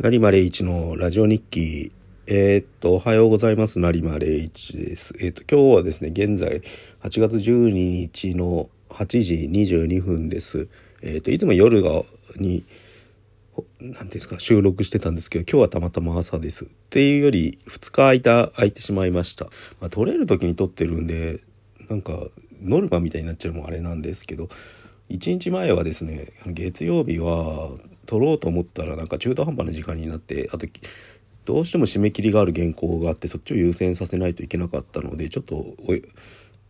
成間礼一のラジオ日記。えー、っと、おはようございます。成間礼一です。えー、っと、今日はですね、現在8月12日の8時22分です。えー、っと、いつも夜が、に、何てうんですか、収録してたんですけど、今日はたまたま朝です。っていうより、2日空いた、空いてしまいました。まあ、撮れる時に撮ってるんで、なんか、ノルマみたいになっちゃうのもあれなんですけど、1日前はですね月曜日は撮ろうと思ったらなんか中途半端な時間になってあとどうしても締め切りがある原稿があってそっちを優先させないといけなかったのでちょっと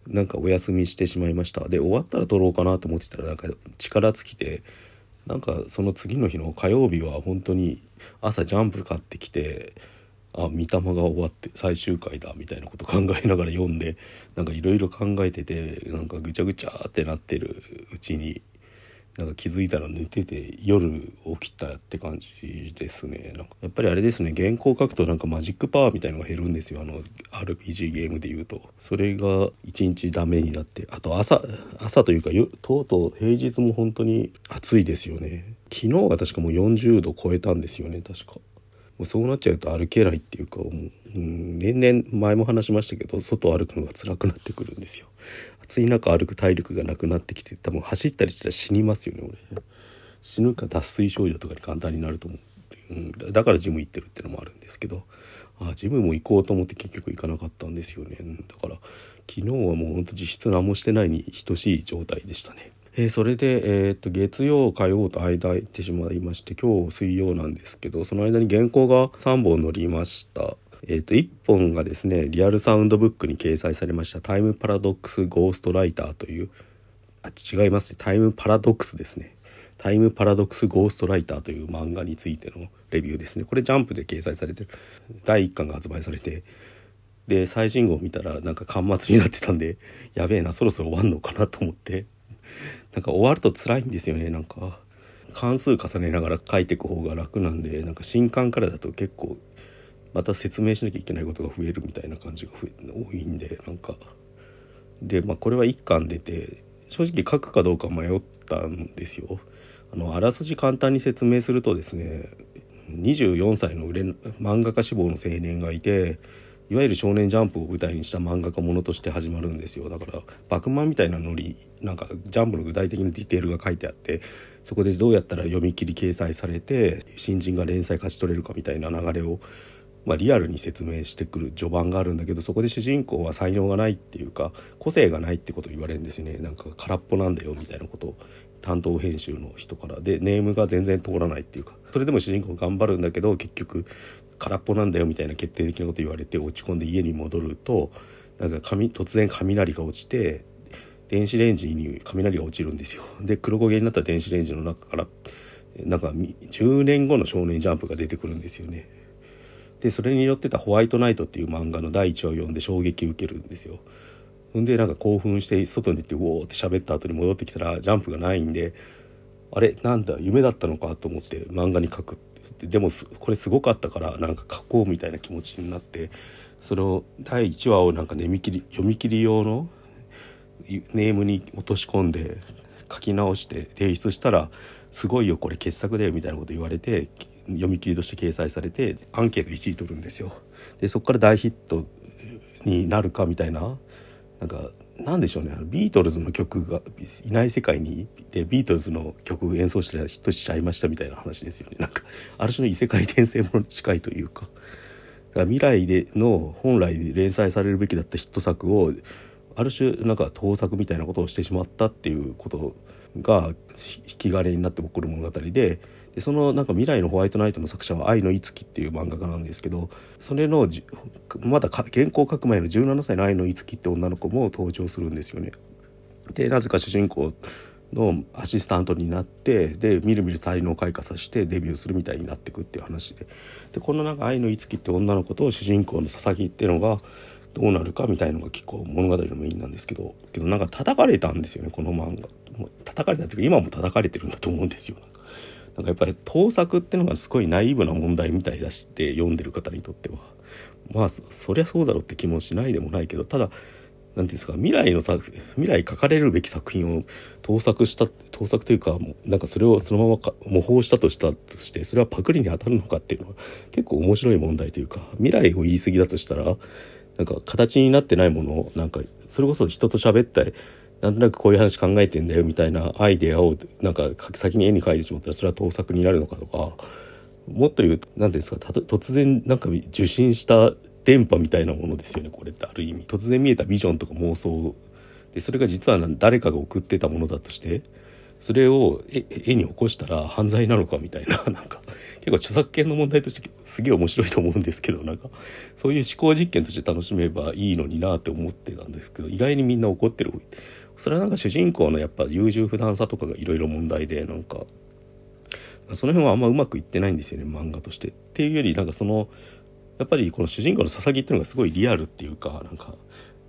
なんかお休みしてしまいました。で終わったら撮ろうかなと思ってたらなんか力尽きてなんかその次の日の火曜日は本当に朝ジャンプ買ってきてあ御霊が終わって最終回だみたいなこと考えながら読んでなんかいろいろ考えててなんかぐちゃぐちゃってなってるうちになんか気づいたら寝てて夜起きたって感じですね。なんかやっぱりあれですね原稿書くとなんかマジックパワーみたいのが減るんですよ。あの RPG ゲームでいうと。それが一日ダメになってあと朝朝というかとうとう平日も本当に暑いですよね。昨日は確かもう40度超えたんですよね確か。うそうなっちゃうと歩けないっていうかもう、うん、年々前も話しましたけど外歩くのが辛くなってくるんですよ。暑い中歩く体力がなくなってきて多分走ったりしたら死にますよね俺。死ぬか脱水症状とかに簡単になると思う、うん、だからジム行ってるってのもあるんですけどあジムも行こうと思って結局行かなかったんですよね。だから昨日はもうほんと実質何もしてないに等しい状態でしたね。えー、それで、えー、っと月曜火曜と間空いてしまいまして今日水曜なんですけどその間に原稿が3本載りました。えー、と1本がですねリアルサウンドブックに掲載されました「タイムパラドックス・ゴーストライター」というあ違いますねタイムパラドックスですね。タイムパラドックス・ゴーストライターという漫画についてのレビューですね。これジャンプで掲載されてる第1巻が発売されてで最新号を見たらなんか巻末になってたんでやべえなそろそろ終わんのかなと思って。なんか終わると辛いんですよねなんか巻数重ねながら書いていく方が楽なんでなんか新刊からだと結構また説明しなきゃいけないことが増えるみたいな感じが多いんでなんかでまあこれは1巻出て正直書くかどうか迷ったんですよ。あのあらすじ簡単に説明するとですね24歳の売れ漫画家志望の青年がいていわゆる少年ジャンプを舞台にした漫画家ものとして始まるんですよ。だからバクマンみたいなノリなんかジャンプの具体的なディテールが書いてあってそこでどうやったら読み切り掲載されて新人が連載勝ち取れるかみたいな流れを、まあ、リアルに説明してくる序盤があるんだけどそこで主人公は才能がないっていうか個性がないってことを言われるんですよね。なんか空っぽなんだよみたいなことを担当編集の人から。でネームが全然通らないっていうか。それでも主人公頑張るんだけど結局空っぽなんだよみたいな決定的なこと言われて落ち込んで家に戻るとなんか突然雷が落ちて電子レンジに雷が落ちるんですよ。で黒焦げになった電子レンジの中からなんか10年後の少年ジャンプが出てくるんですよね。でそれによってた「ホワイトナイト」っていう漫画の第1話を読んで衝撃を受けるんですよ。んでなんか興奮して外に出てウォーって喋った後に戻ってきたらジャンプがないんであれなんだ夢だったのかと思って漫画に書くってでもこれすごかったからなんか書こうみたいな気持ちになってそれを第1話をなんか読み切り読み切り用のネームに落とし込んで書き直して提出したら「すごいよこれ傑作だよ」みたいなこと言われて読み切りとして掲載されてアンケート1位取るんですよ。でそこから大ヒットになるかみたいななんかなんでしょうね。ビートルズの曲がいない世界にでビートルズの曲演奏したらヒットしちゃいましたみたいな話ですよね。なんかある種の異世界転生ものに近いというか。未来での本来連載されるべきだったヒット作をある種なんか盗作みたいなことをしてしまったっていうことが引き金になって起こる物語ででそのなんか未来のホワイトナイトの作者は愛のいつきっていう漫画家なんですけどそれのまだ原稿書く前の17歳の愛のいつきって女の子も登場するんですよね。でなぜか主人公のアシスタントになってでみるみる才能を開花させてデビューするみたいになっていくっていう話ででこのなんか愛のいつきって女の子と主人公の佐々木っていうのがどうなるかみたいのが結構物語のメインなんですけどけどなんか叩かれたんですよねこの漫画。叩かれたっていうか今も叩かれてるんだと思うんですよ。なんかやっぱり盗作ってのがすごいナイーブな問題みたいだして読んでる方にとっては。まあそりゃそうだろうって気もしないでもないけどただ何ていうんですか未来の作未来書かれるべき作品を盗作した盗作というかなんかそれをそのままか模倣したとしたとしてそれはパクリに当たるのかっていうのは結構面白い問題というか未来を言い過ぎだとしたらなんか形になってないものをなんかそれこそ人と喋ったりなんとなくこういう話考えてんだよみたいなアイデアをなんか先に絵に描いてしまったらそれは盗作になるのかとかもっと言うと何ですか突然なんか受信した電波みたいなものですよねこれってある意味。突然見えたビジョンとか妄想でそれが実は誰かが送ってたものだとしてそれを絵に起こしたら犯罪なのかみたいななんか結構著作権の問題としてすげえ面白いと思うんですけどなんかそういう思考実験として楽しめばいいのになって思ってたんですけど意外にみんな怒ってるそれはなんか主人公のやっぱ優柔不断さとかがいろいろ問題でなんかその辺はあんまうまくいってないんですよね漫画として。っていうよりなんかそのやっぱりこの主人公の佐々木っていうのがすごいリアルっていうかなんか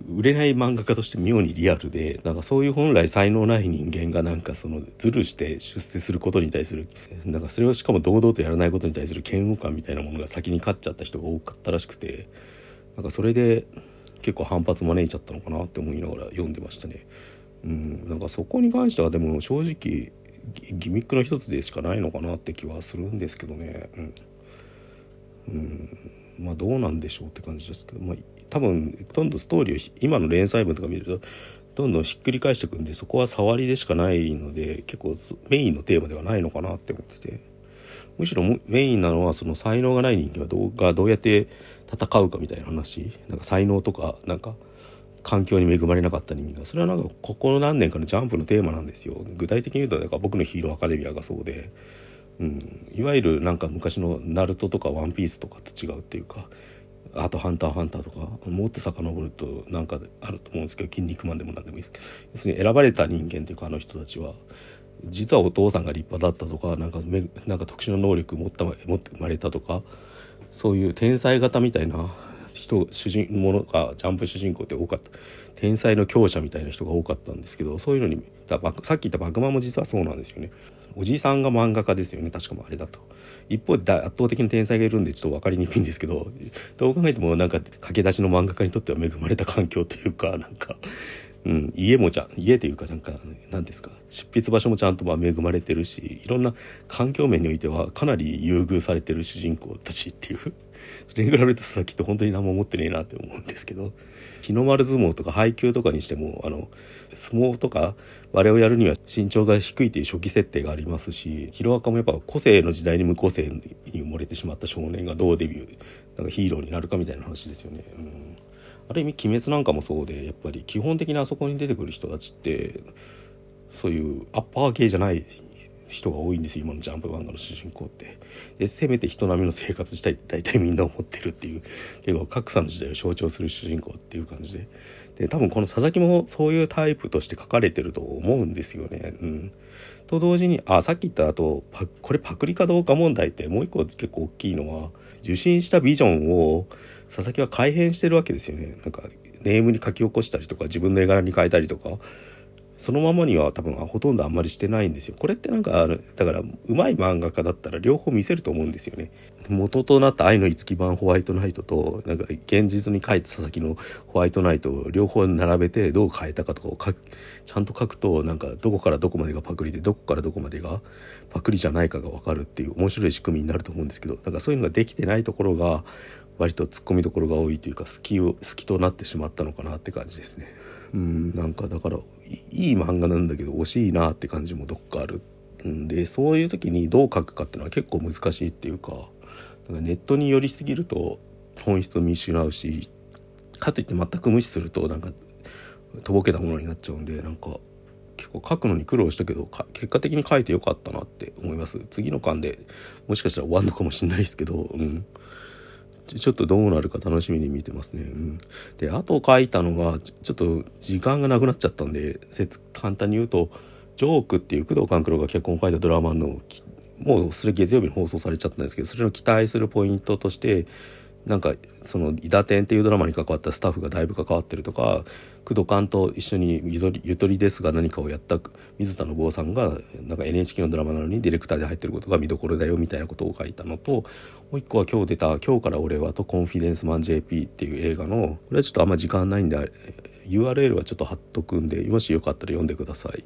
売れない漫画家として妙にリアルでなんかそういう本来才能ない人間がなんかそのズルして出世することに対するなんかそれをしかも堂々とやらないことに対する嫌悪感みたいなものが先に勝っちゃった人が多かったらしくてなんかそれで結構反発招いちゃったのかなって思いながら読んでましたね。うん、なんかそこに関してはでも正直ギミックの一つでしかないのかなって気はするんですけどね。うん、うんまあどうなんでしょうって感じですけど、まあ、多分どんどんストーリーを今の連載文とか見るとどんどんひっくり返してくんでそこは触りでしかないので結構メインのテーマではないのかなって思ってて。むしろメインなのはその才能がない人間はどうがどうやって戦うかみたいな話。なんか才能とかなんか環境に恵まれなかった人間が。それはなんかここ何年かのジャンプのテーマなんですよ。具体的に言うとだか僕のヒーローアカデミアがそうで、うん、いわゆるなんか昔のナルトとかワンピースとかと違うっていうかあと「ハンターハンター」とかもっと遡るとなんかあると思うんですけど「筋肉マン」でも何でもいいです。けど要するに選ばれた人間というかあの人たちは実はお父さんが立派だったとかなんかめなんか特殊な能力持った持って生まれたとかそういう天才型みたいな人主人ものがジャンプ主人公って多かった。天才の強者みたいな人が多かったんですけどそういうのにさっき言った「バグマ」も実はそうなんですよね。おじさんが漫画家ですよね。確かもあれだと。一方で圧倒的な天才がいるんでちょっと分かりにくいんですけどどう考えてもなんか駆け出しの漫画家にとっては恵まれた環境というかなんか、うん、家もちゃ家というかなんか何ですか。執筆場所もちゃんとまあ恵まれてるしいろんな環境面においてはかなり優遇されてる主人公たちっていう。それに比べると佐々木って本当に何も思ってねえなって思うんですけど日の丸相撲とか配球とかにしてもあの相撲とか我々をやるには身長が低いという初期設定がありますしヒロアカもやっぱ個性の時代に無個性に埋もれてしまった少年がどうデビューなんかヒーローになるかみたいな話ですよね。うんある意味鬼滅なんかもそうでやっぱり基本的にあそこに出てくる人たちってそういうアッパー系じゃない人が多いんですよ今のジャンプ漫画の主人公って。でせめて人並みの生活したいって大体みんな思ってるっていう。結構格差の時代を象徴する主人公っていう感じで。で多分この佐々木もそういうタイプとして書かれてると思うんですよね。うん、と同時にあさっき言った後これパクリかどうか問題ってもう一個結構大きいのは受信したビジョンを佐々木は改変してるわけですよね。なんかネームに書き起こしたりとか自分の絵柄に変えたりとか。そのままには多分ほとんどあんまりしてないんですよ。これってなんかだからうまい漫画家だったら両方見せると思うんですよね。元となった愛の五月版ホワイトナイトとなんか現実に書いた佐々木のホワイトナイトを両方並べてどう変えたかとかをかちゃんと書くとなんかどこからどこまでがパクリでどこからどこまでがパクリじゃないかが分かるっていう面白い仕組みになると思うんですけどだからそういうのができてないところが割とツッコミどころが多いというか好きを好きとなってしまったのかなって感じですね。うんなんかだからいい漫画なんだけど惜しいなって感じもどっかあるんでそういう時にどう書くかっていうのは結構難しいっていうかかネットに寄りすぎると本質を見失うしかといって全く無視するとなんかとぼけたものになっちゃうんでなんか結構書くのに苦労したけど結果的に書いてよかったなって思います次の巻でもしかしたら終わんのかもしんないですけどうんちょっとどうなるか楽しみに見てますね。うん、であと書いたのがちょっと時間がなくなっちゃったんで簡単に言うと「ジョーク」っていう工藤官九郎が結婚を書いたドラマのもうそれ月曜日に放送されちゃったんですけどそれの期待するポイントとしてなんかその「伊達天」っていうドラマに関わったスタッフがだいぶ関わってるとか工藤官と一緒にゆとり「ゆとりですが何かをやった水田信夫さんがなんか NHK のドラマなのにディレクターで入ってることが見どころだよみたいなことを書いたのともう一個は今日出た「今日から俺は」と「コンフィデンスマン JP」っていう映画のこれはちょっとあんま時間ないんで URL はちょっと貼っとくんでもしよかったら読んでください。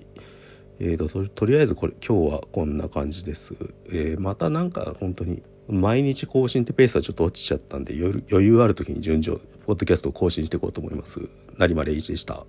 えーと、ととりあえずこれ今日はこんな感じです。えー、またなんか本当に毎日更新ってペースはちょっと落ちちゃったんで余裕ある時に順序ポッドキャストを更新していこうと思います。成丸一でした。